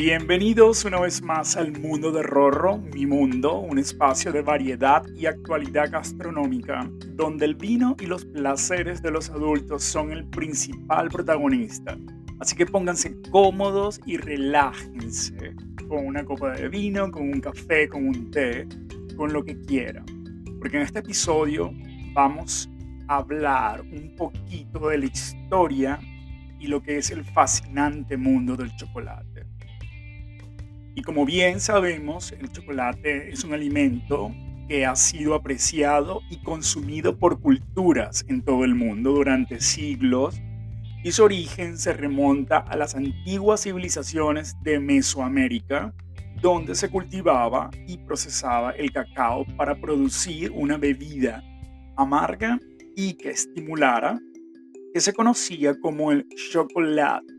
Bienvenidos una vez más al mundo de Rorro, mi mundo, un espacio de variedad y actualidad gastronómica, donde el vino y los placeres de los adultos son el principal protagonista. Así que pónganse cómodos y relájense con una copa de vino, con un café, con un té, con lo que quieran. Porque en este episodio vamos a hablar un poquito de la historia y lo que es el fascinante mundo del chocolate. Y como bien sabemos, el chocolate es un alimento que ha sido apreciado y consumido por culturas en todo el mundo durante siglos y su origen se remonta a las antiguas civilizaciones de Mesoamérica, donde se cultivaba y procesaba el cacao para producir una bebida amarga y que estimulara, que se conocía como el chocolate.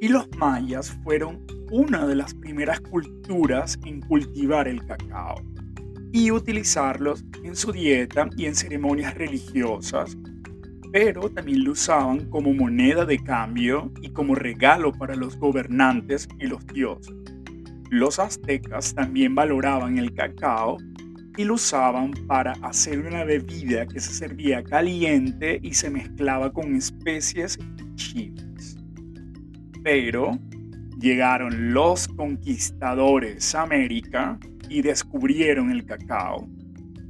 Y los mayas fueron una de las primeras culturas en cultivar el cacao y utilizarlos en su dieta y en ceremonias religiosas, pero también lo usaban como moneda de cambio y como regalo para los gobernantes y los dioses. Los aztecas también valoraban el cacao y lo usaban para hacer una bebida que se servía caliente y se mezclaba con especies y chiles. Pero llegaron los conquistadores a América y descubrieron el cacao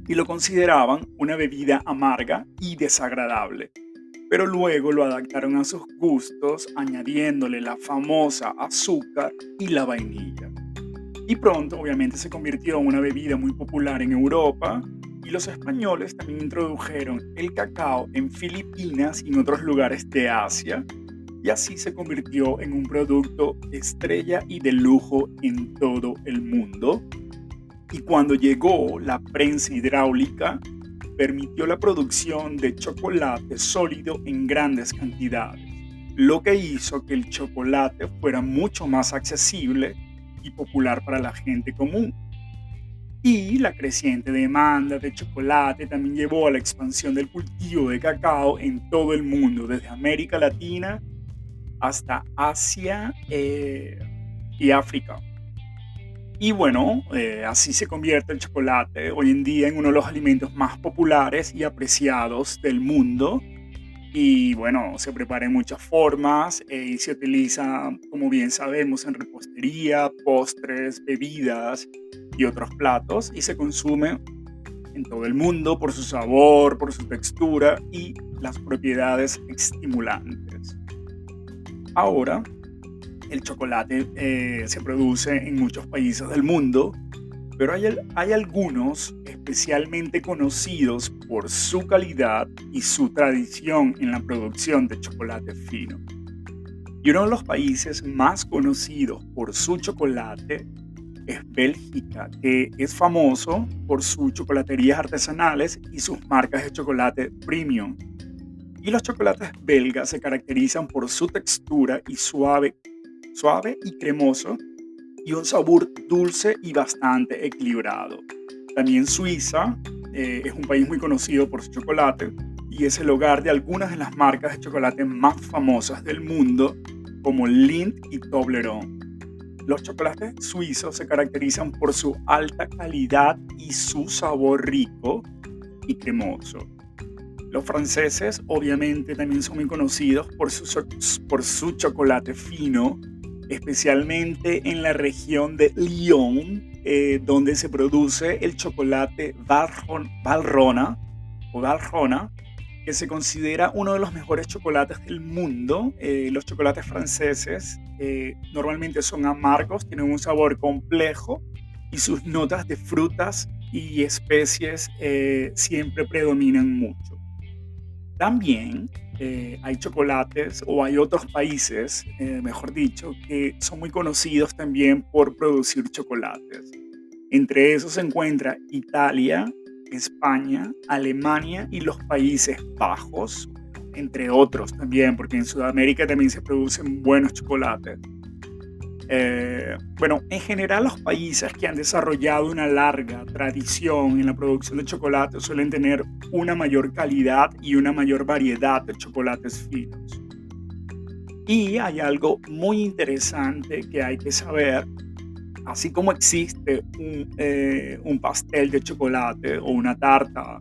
y lo consideraban una bebida amarga y desagradable, pero luego lo adaptaron a sus gustos añadiéndole la famosa azúcar y la vainilla. Y pronto obviamente se convirtió en una bebida muy popular en Europa y los españoles también introdujeron el cacao en Filipinas y en otros lugares de Asia y así se convirtió en un producto estrella y de lujo en todo el mundo. Y cuando llegó la prensa hidráulica, permitió la producción de chocolate sólido en grandes cantidades, lo que hizo que el chocolate fuera mucho más accesible y popular para la gente común. Y la creciente demanda de chocolate también llevó a la expansión del cultivo de cacao en todo el mundo, desde América Latina hasta Asia eh, y África. Y bueno, eh, así se convierte el chocolate hoy en día en uno de los alimentos más populares y apreciados del mundo. Y bueno, se prepara en muchas formas eh, y se utiliza, como bien sabemos, en repostería, postres, bebidas y otros platos. Y se consume en todo el mundo por su sabor, por su textura y las propiedades estimulantes. Ahora, el chocolate eh, se produce en muchos países del mundo, pero hay, hay algunos especialmente conocidos por su calidad y su tradición en la producción de chocolate fino. Y uno de los países más conocidos por su chocolate es Bélgica, que es famoso por sus chocolaterías artesanales y sus marcas de chocolate premium, y los chocolates belgas se caracterizan por su textura y suave, suave y cremoso y un sabor dulce y bastante equilibrado. También Suiza eh, es un país muy conocido por su chocolate y es el hogar de algunas de las marcas de chocolate más famosas del mundo como Lindt y Toblerone. Los chocolates suizos se caracterizan por su alta calidad y su sabor rico y cremoso. Los franceses obviamente también son muy conocidos por su, por su chocolate fino, especialmente en la región de Lyon, eh, donde se produce el chocolate Valrona o Valrona, que se considera uno de los mejores chocolates del mundo. Eh, los chocolates franceses eh, normalmente son amargos, tienen un sabor complejo y sus notas de frutas y especies siempre predominan mucho. También eh, hay chocolates o hay otros países, eh, mejor dicho, que son muy conocidos también por producir chocolates. Entre esos se encuentra Italia, España, Alemania y los Países Bajos, entre otros también, porque en Sudamérica también se producen buenos chocolates. Eh, bueno, en general los países que han desarrollado una larga tradición en la producción de chocolate suelen tener una mayor calidad y una mayor variedad de chocolates finos. Y hay algo muy interesante que hay que saber. Así como existe un, eh, un pastel de chocolate o una tarta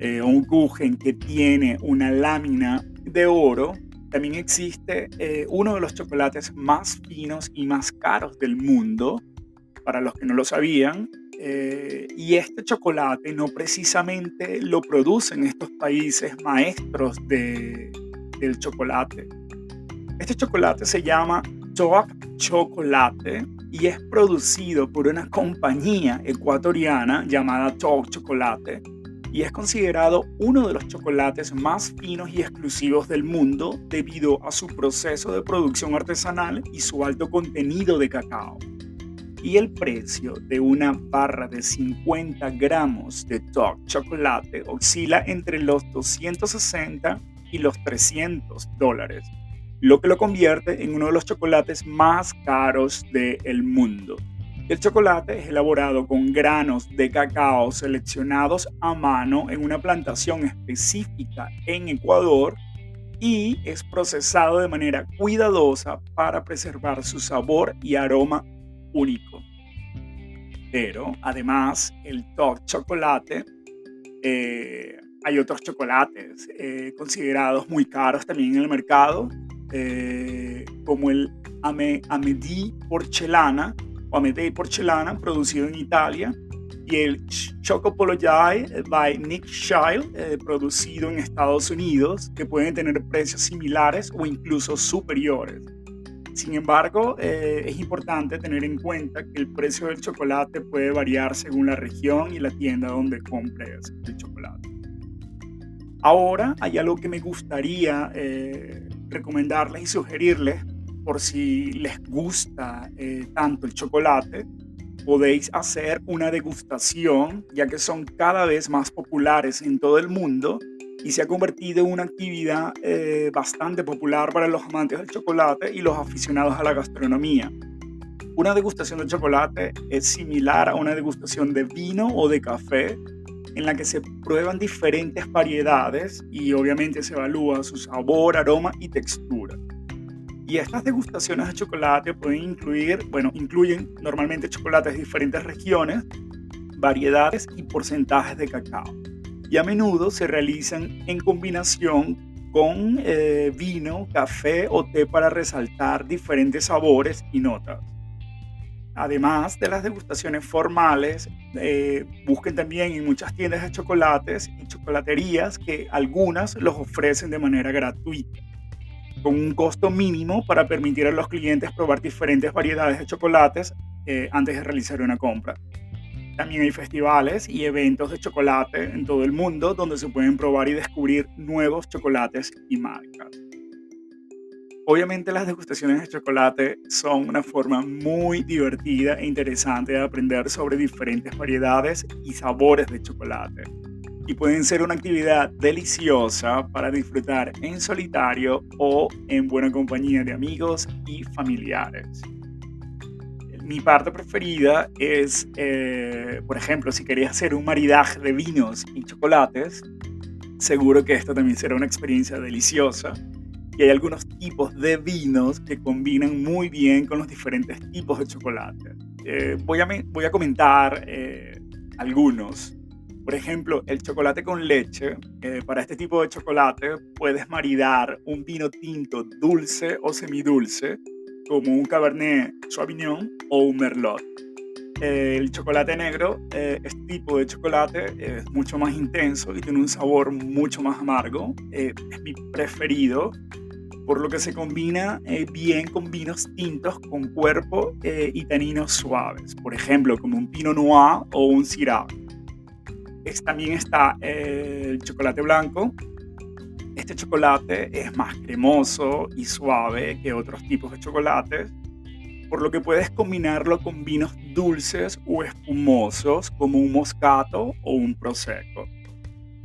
eh, o un kuchen que tiene una lámina de oro, también existe eh, uno de los chocolates más finos y más caros del mundo, para los que no lo sabían. y este chocolate no precisamente lo producen estos países maestros de, del chocolate. Este chocolate se llama Toak Chocolate y es producido por una compañía ecuatoriana llamada Toak Chocolate y es considerado uno de los chocolates más finos y exclusivos del mundo debido a su proceso de producción artesanal y su alto contenido de cacao. Y el precio de una barra de 50 gramos de Toc chocolate oscila entre los 260 y los 300 dólares lo que lo convierte en uno de los chocolates más caros del mundo. El chocolate es elaborado con granos de cacao seleccionados a mano en una plantación específica en Ecuador y es procesado de manera cuidadosa para preservar su sabor y aroma único. Pero además el top chocolate, eh, hay otros chocolates eh, considerados muy caros también en el mercado eh, como el Ame, Amedì Porcelana o Amedei Porcelana, producido en Italia, y el Chocopologiae by Nick Child, eh, producido en Estados Unidos, que pueden tener precios similares o incluso superiores. Sin embargo, eh, es importante tener en cuenta que el precio del chocolate puede variar según la región y la tienda donde compres el chocolate. Ahora hay algo que me gustaría recomendarles y sugerirles, por si les gusta eh, tanto el chocolate, podéis hacer una degustación, ya que son cada vez más populares en todo el mundo y se ha convertido en una actividad eh, bastante popular para los amantes del chocolate y los aficionados a la gastronomía. Una degustación de chocolate es similar a una degustación de vino o de café, en la que se prueban diferentes variedades y obviamente se evalúa su sabor, aroma y textura. Y estas degustaciones de chocolate pueden incluir, bueno, incluyen normalmente chocolates de diferentes regiones, variedades y porcentajes de cacao. Y a menudo se realizan en combinación con eh, vino, café o té para resaltar diferentes sabores y notas. Además de las degustaciones formales, eh, busquen también en muchas tiendas de chocolates y chocolaterías que algunas los ofrecen de manera gratuita, con un costo mínimo para permitir a los clientes probar diferentes variedades de chocolates eh, antes de realizar una compra. También hay festivales y eventos de chocolate en todo el mundo donde se pueden probar y descubrir nuevos chocolates y marcas. Obviamente las degustaciones de chocolate son una forma muy divertida e interesante de aprender sobre diferentes variedades y sabores de chocolate. Y pueden ser una actividad deliciosa para disfrutar en solitario o en buena compañía de amigos y familiares. Mi parte preferida es, eh, por ejemplo, si querías hacer un maridaje de vinos y chocolates, seguro que esta también será una experiencia deliciosa y hay algunos tipos de vinos que combinan muy bien con los diferentes tipos de chocolate. Eh, voy, a, voy a comentar eh, algunos. Por ejemplo, el chocolate con leche. Eh, para este tipo de chocolate puedes maridar un vino tinto dulce o semidulce, como un Cabernet Sauvignon o un Merlot. el chocolate negro, este tipo de chocolate es mucho más intenso y tiene un sabor mucho más amargo. es mi preferido por lo que se combina eh, bien con vinos tintos con cuerpo eh, y taninos suaves, por ejemplo, como un Pinot Noir o un Syrah. También está eh, el chocolate blanco. Este chocolate es más cremoso y suave que otros tipos de chocolates, por lo que puedes combinarlo con vinos dulces o espumosos como un moscato o un prosecco.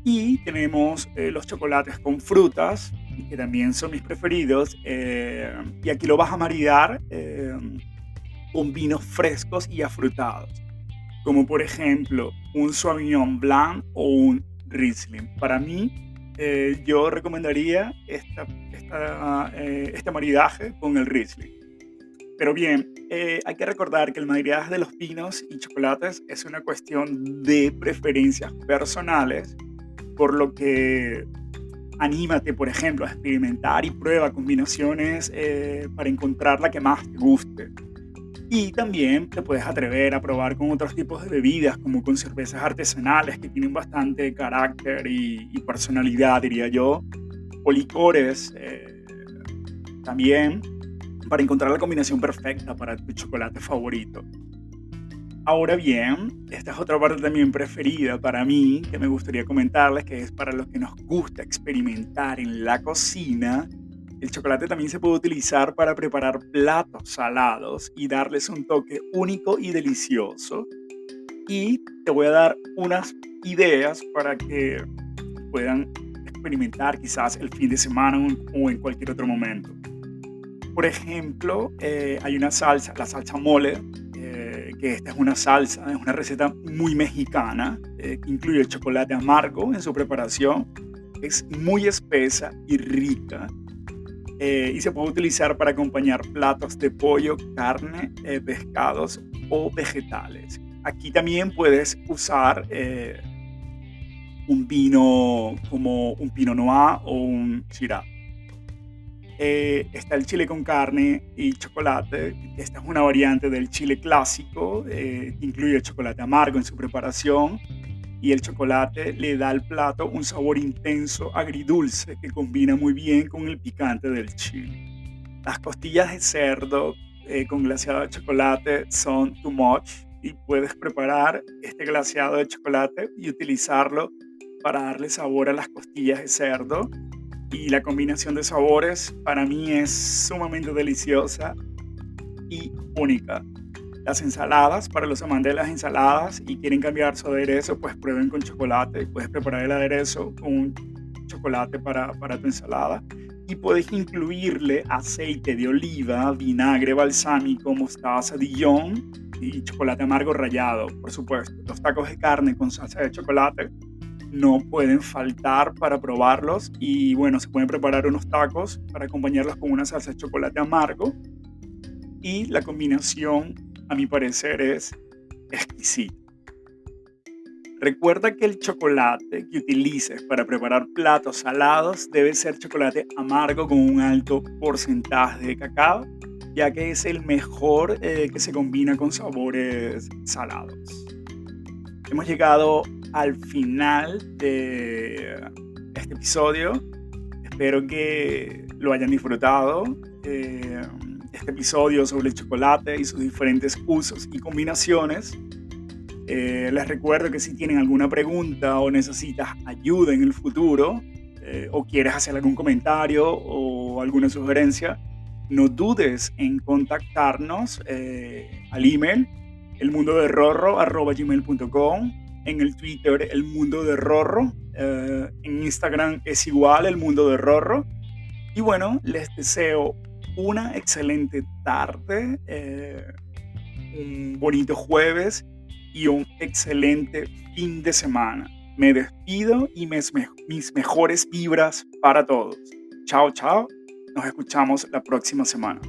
Y tenemos los chocolates con frutas, que también son mis preferidos. Eh, y aquí lo vas a maridar eh, con vinos frescos y afrutados, como por ejemplo un Sauvignon Blanc o un Riesling. Para mí, eh, yo recomendaría esta, eh, este maridaje con el Riesling. Pero bien, eh, hay que recordar que el maridaje de los pinos y chocolates es una cuestión de preferencias personales, por lo que anímate, por ejemplo, a experimentar y prueba combinaciones para encontrar la que más te guste. Y también te puedes atrever a probar con otros tipos de bebidas, como con cervezas artesanales que tienen bastante carácter y, personalidad, diría yo, o licores eh, también, para encontrar la combinación perfecta para tu chocolate favorito. Ahora bien, esta es otra parte también preferida para mí, que me gustaría comentarles, que es para los que nos gusta experimentar en la cocina el chocolate también se puede utilizar para preparar platos salados y darles un toque único y delicioso. Y te voy a dar unas ideas para que puedan experimentar quizás el fin de semana o en cualquier otro momento. Por ejemplo, eh, hay una salsa, la salsa mole, eh, que esta es una salsa, es una receta muy mexicana, eh, que incluye chocolate amargo en su preparación. Es muy espesa y rica eh, y se puede utilizar para acompañar platos de pollo, carne, eh, pescados o vegetales. Aquí también puedes usar eh, un vino como un Pinot Noir o un Syrah. está el chile con carne y chocolate. Esta es una variante del chile clásico. incluye chocolate amargo en su preparación y el chocolate le da al plato un sabor intenso, agridulce, que combina muy bien con el picante del chile. Las costillas de cerdo eh, con glaseado de chocolate son too much y puedes preparar este glaseado de chocolate y utilizarlo para darle sabor a las costillas de cerdo. Y la combinación de sabores para mí es sumamente deliciosa y única las ensaladas, para los amantes de las ensaladas y quieren cambiar su aderezo, pues prueben con chocolate. Puedes preparar el aderezo con chocolate para, para tu ensalada. Y puedes incluirle aceite de oliva, vinagre balsámico, mostaza Dijon y chocolate amargo rallado, por supuesto. Los tacos de carne con salsa de chocolate no pueden faltar para probarlos. Y bueno, se pueden preparar unos tacos para acompañarlos con una salsa de chocolate amargo. Y la combinación a mi parecer, es exquisito. Recuerda que el chocolate que utilices para preparar platos salados debe ser chocolate amargo con un alto porcentaje de cacao, ya que es el mejor eh, que se combina con sabores salados. Hemos llegado al final de este episodio. Espero que lo hayan disfrutado. Eh, episodio sobre el chocolate y sus diferentes usos y combinaciones. Eh, les recuerdo que si tienen alguna pregunta o necesitas ayuda en el futuro eh, o quieres hacer algún comentario o alguna sugerencia, no dudes en contactarnos eh, al email elmundoderrorro.com, en el Twitter el Rorro, en Instagram es igual el. Y bueno, les deseo una excelente tarde, eh, un bonito jueves y un excelente fin de semana. Me despido y mis, mis mejores vibras para todos. Chao, chao. Nos escuchamos la próxima semana.